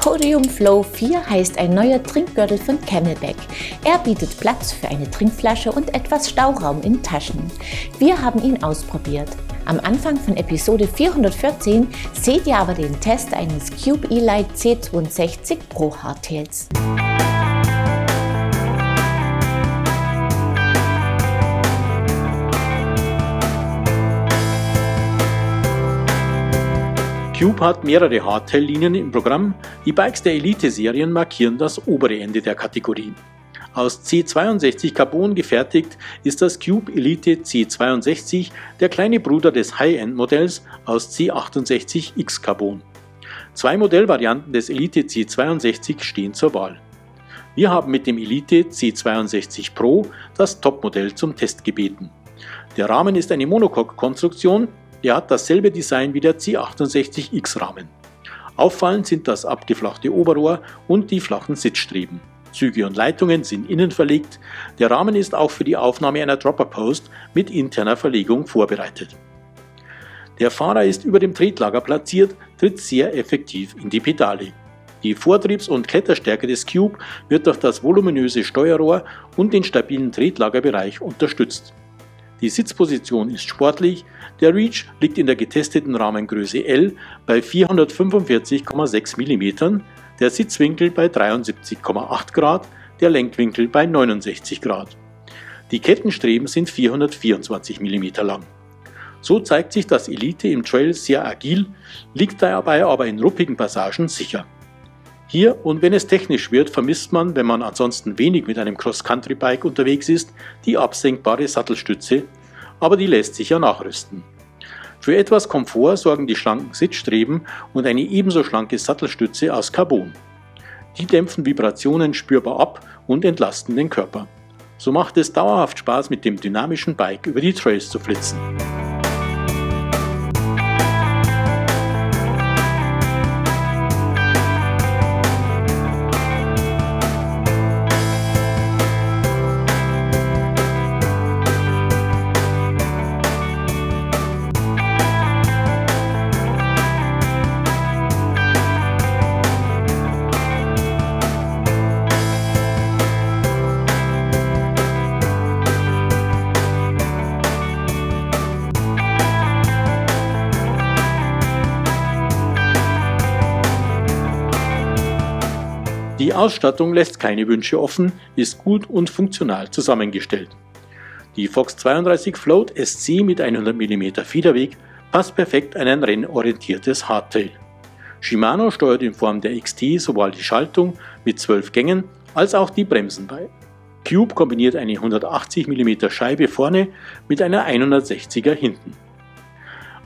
Podium Flow 4 heißt ein neuer Trinkgürtel von Camelback. Er bietet Platz für eine Trinkflasche und etwas Stauraum in Taschen. Wir haben ihn ausprobiert. Am Anfang von Episode 414 seht ihr aber den Test eines Cube E-Lite C62 Pro Hardtails. Cube hat mehrere Hardtail-Linien im Programm. Die Bikes der Elite-Serien markieren das obere Ende der Kategorie. Aus C62 Carbon gefertigt ist das Cube Elite C62 der kleine Bruder des High-End-Modells aus C68 X Carbon. Zwei Modellvarianten des Elite C62 stehen zur Wahl. Wir haben mit dem Elite C62 Pro das Topmodell zum Test gebeten. Der Rahmen ist eine Monocoque-Konstruktion er hat dasselbe Design wie der C68X-Rahmen. Auffallend sind das abgeflachte Oberrohr und die flachen Sitzstreben. Züge und Leitungen sind innen verlegt. Der Rahmen ist auch für die Aufnahme einer Dropper Post mit interner Verlegung vorbereitet. Der Fahrer ist über dem Tretlager platziert, tritt sehr effektiv in die Pedale. Die Vortriebs- und Kletterstärke des Cube wird durch das voluminöse Steuerrohr und den stabilen Tretlagerbereich unterstützt. Die Sitzposition ist sportlich, der Reach liegt in der getesteten Rahmengröße L bei 445,6 mm, der Sitzwinkel bei 73,8 Grad, der Lenkwinkel bei 69 Grad. Die Kettenstreben sind 424 mm lang. So zeigt sich das Elite im Trail sehr agil, liegt dabei aber in ruppigen Passagen sicher. Hier und wenn es technisch wird, vermisst man, wenn man ansonsten wenig mit einem Cross-Country-Bike unterwegs ist, die absenkbare Sattelstütze, aber die lässt sich ja nachrüsten. Für etwas Komfort sorgen die schlanken Sitzstreben und eine ebenso schlanke Sattelstütze aus Carbon. Die dämpfen Vibrationen spürbar ab und entlasten den Körper. So macht es dauerhaft Spaß, mit dem dynamischen Bike über die Trails zu flitzen. Die Ausstattung lässt keine Wünsche offen, ist gut und funktional zusammengestellt. Die Fox 32 Float SC mit 100 mm Federweg passt perfekt an ein rennorientiertes Hardtail. Shimano steuert in Form der XT sowohl die Schaltung mit 12 Gängen als auch die Bremsen bei. Cube kombiniert eine 180 mm Scheibe vorne mit einer 160er hinten.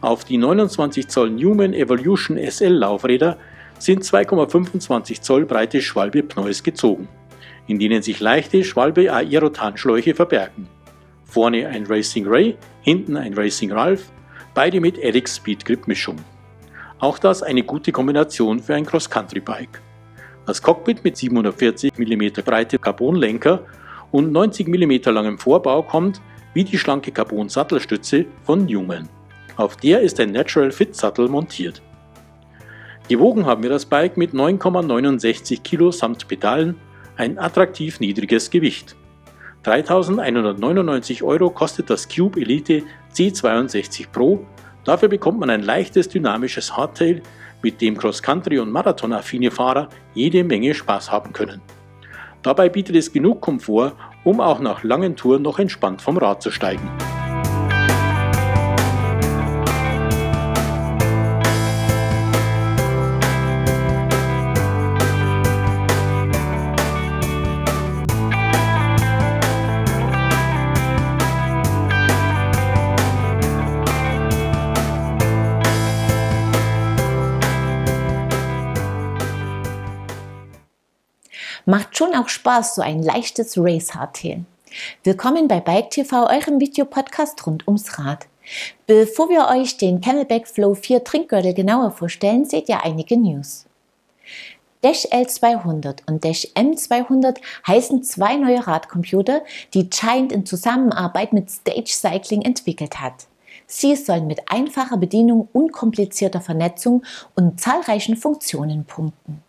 Auf die 29 Zoll Newman Evolution SL Laufräder sind 2,25 Zoll breite Schwalbe-Pneus gezogen, in denen sich leichte Schwalbe-Aerotanschläuche verbergen. Vorne ein Racing Ray, hinten ein Racing Ralph, beide mit Edix Speed Grip Mischung. Auch das eine gute Kombination für ein Cross-Country-Bike. Das Cockpit mit 740 mm breite Carbonlenker und 90 mm langem Vorbau kommt, wie die schlanke Carbon-Sattelstütze von Newman. Auf der ist ein Natural Fit Sattel montiert. Gewogen haben wir das Bike mit 9,69 Kilo samt Pedalen, ein attraktiv niedriges Gewicht. 3.199 Euro kostet das Cube Elite C62 Pro, dafür bekommt man ein leichtes dynamisches Hardtail, mit dem Cross-Country- und Marathon-affine Fahrer jede Menge Spaß haben können. Dabei bietet es genug Komfort, um auch nach langen Touren noch entspannt vom Rad zu steigen. Macht schon auch Spaß, so ein leichtes Race-Hardtail. Willkommen bei Bike TV, eurem Videopodcast rund ums Rad. Bevor wir euch den Camelback Flow 4 Trinkgürtel genauer vorstellen, seht ihr einige News. Dash L200 und Dash M200 heißen zwei neue Radcomputer, die Giant in Zusammenarbeit mit Stage Cycling entwickelt hat. Sie sollen mit einfacher Bedienung, unkomplizierter Vernetzung und zahlreichen Funktionen punkten.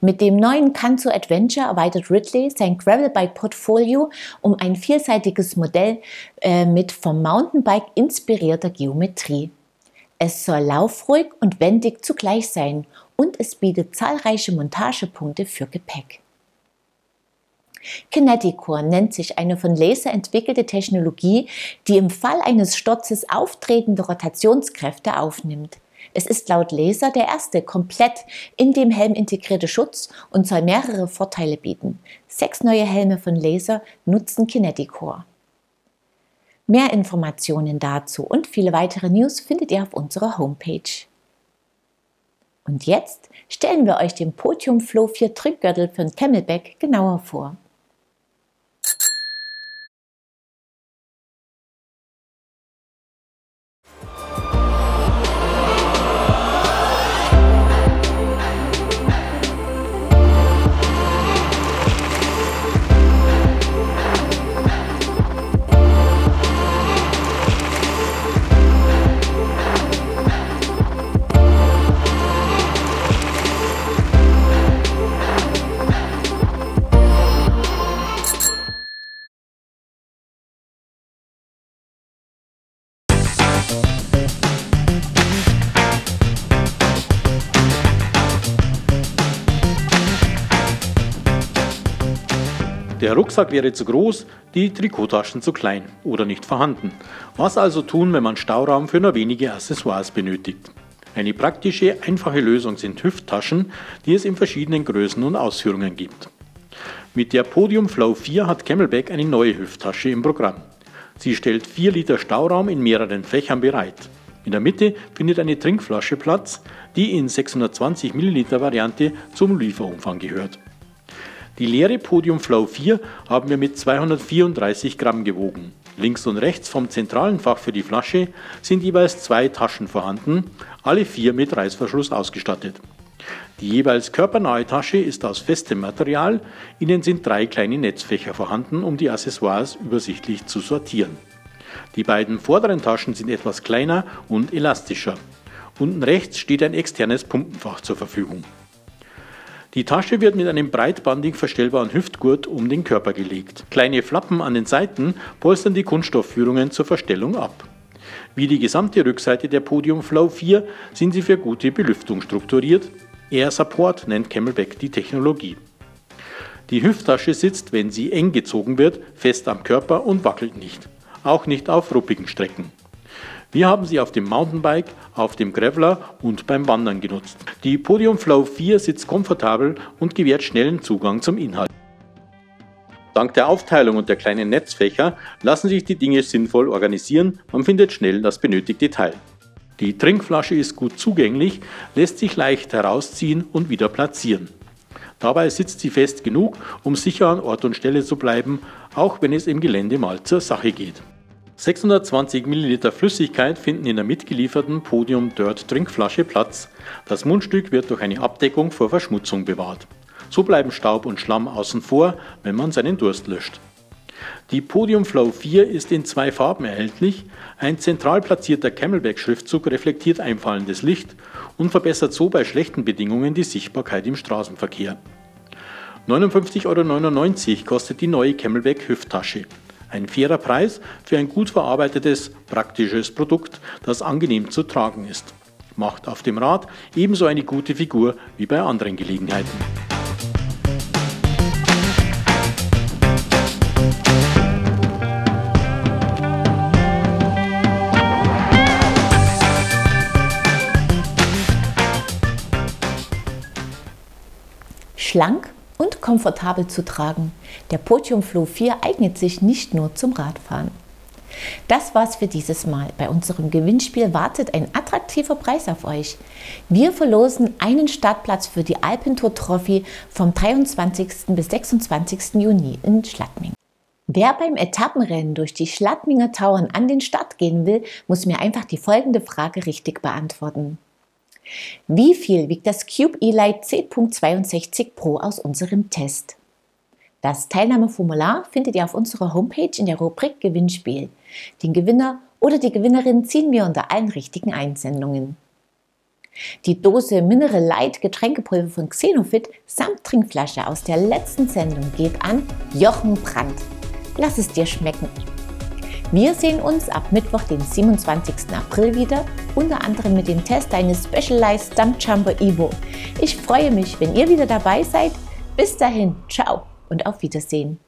Mit dem neuen Kanto Adventure erweitert Ridley sein Gravelbike-Portfolio um ein vielseitiges Modell äh, mit vom Mountainbike inspirierter Geometrie. Es soll laufruhig und wendig zugleich sein und es bietet zahlreiche Montagepunkte für Gepäck. Kineticore nennt sich eine von Laser entwickelte Technologie, die im Fall eines Sturzes auftretende Rotationskräfte aufnimmt. Es ist laut Laser der erste komplett in dem Helm integrierte Schutz und soll mehrere Vorteile bieten. Sechs neue Helme von Laser nutzen Kineticore. Mehr Informationen dazu und viele weitere News findet ihr auf unserer Homepage. Und jetzt stellen wir euch den Podium Flow 4 Trickgürtel den Camelback genauer vor. Der Rucksack wäre zu groß, die Trikottaschen zu klein oder nicht vorhanden. Was also tun, wenn man Stauraum für nur wenige Accessoires benötigt? Eine praktische, einfache Lösung sind Hüfttaschen, die es in verschiedenen Größen und Ausführungen gibt. Mit der Podium Flow 4 hat Camelback eine neue Hüfttasche im Programm. Sie stellt 4 Liter Stauraum in mehreren Fächern bereit. In der Mitte findet eine Trinkflasche Platz, die in 620 Milliliter Variante zum Lieferumfang gehört. Die leere Podium Flow 4 haben wir mit 234 Gramm gewogen. Links und rechts vom zentralen Fach für die Flasche sind jeweils zwei Taschen vorhanden, alle vier mit Reißverschluss ausgestattet. Die jeweils körpernahe Tasche ist aus festem Material, innen sind drei kleine Netzfächer vorhanden, um die Accessoires übersichtlich zu sortieren. Die beiden vorderen Taschen sind etwas kleiner und elastischer. Unten rechts steht ein externes Pumpenfach zur Verfügung. Die Tasche wird mit einem breitbandig verstellbaren Hüftgurt um den Körper gelegt. Kleine Flappen an den Seiten polstern die Kunststoffführungen zur Verstellung ab. Wie die gesamte Rückseite der Podium Flow 4 sind sie für gute Belüftung strukturiert. Air Support nennt Camelback die Technologie. Die Hüfttasche sitzt, wenn sie eng gezogen wird, fest am Körper und wackelt nicht. Auch nicht auf ruppigen Strecken. Wir haben sie auf dem Mountainbike, auf dem Graveler und beim Wandern genutzt. Die Podium Flow 4 sitzt komfortabel und gewährt schnellen Zugang zum Inhalt. Dank der Aufteilung und der kleinen Netzfächer lassen sich die Dinge sinnvoll organisieren, man findet schnell das benötigte Teil. Die Trinkflasche ist gut zugänglich, lässt sich leicht herausziehen und wieder platzieren. Dabei sitzt sie fest genug, um sicher an Ort und Stelle zu bleiben, auch wenn es im Gelände mal zur Sache geht. 620 ml Flüssigkeit finden in der mitgelieferten Podium Dirt Trinkflasche Platz. Das Mundstück wird durch eine Abdeckung vor Verschmutzung bewahrt. So bleiben Staub und Schlamm außen vor, wenn man seinen Durst löscht. Die Podium Flow 4 ist in zwei Farben erhältlich. Ein zentral platzierter Camelback-Schriftzug reflektiert einfallendes Licht und verbessert so bei schlechten Bedingungen die Sichtbarkeit im Straßenverkehr. 59,99 Euro kostet die neue Camelback Hüfttasche. Ein fairer Preis für ein gut verarbeitetes, praktisches Produkt, das angenehm zu tragen ist. Macht auf dem Rad ebenso eine gute Figur wie bei anderen Gelegenheiten. Schlank komfortabel zu tragen. Der Podium Flow 4 eignet sich nicht nur zum Radfahren. Das war's für dieses Mal. Bei unserem Gewinnspiel wartet ein attraktiver Preis auf euch. Wir verlosen einen Startplatz für die Alpentour Trophy vom 23. bis 26. Juni in Schladming. Wer beim Etappenrennen durch die Schladminger Tauern an den Start gehen will, muss mir einfach die folgende Frage richtig beantworten. Wie viel wiegt das Cube Elite 10.62 Pro aus unserem Test? Das Teilnahmeformular findet ihr auf unserer Homepage in der Rubrik Gewinnspiel. Den Gewinner oder die Gewinnerin ziehen wir unter allen richtigen Einsendungen. Die Dose Mineral Light Getränkepulver von Xenofit samt Trinkflasche aus der letzten Sendung geht an Jochen Brandt. Lass es dir schmecken. Wir sehen uns ab Mittwoch, den 27. April wieder, unter anderem mit dem Test eines Specialized Stump Jumper Evo. Ich freue mich, wenn ihr wieder dabei seid. Bis dahin, ciao und auf Wiedersehen.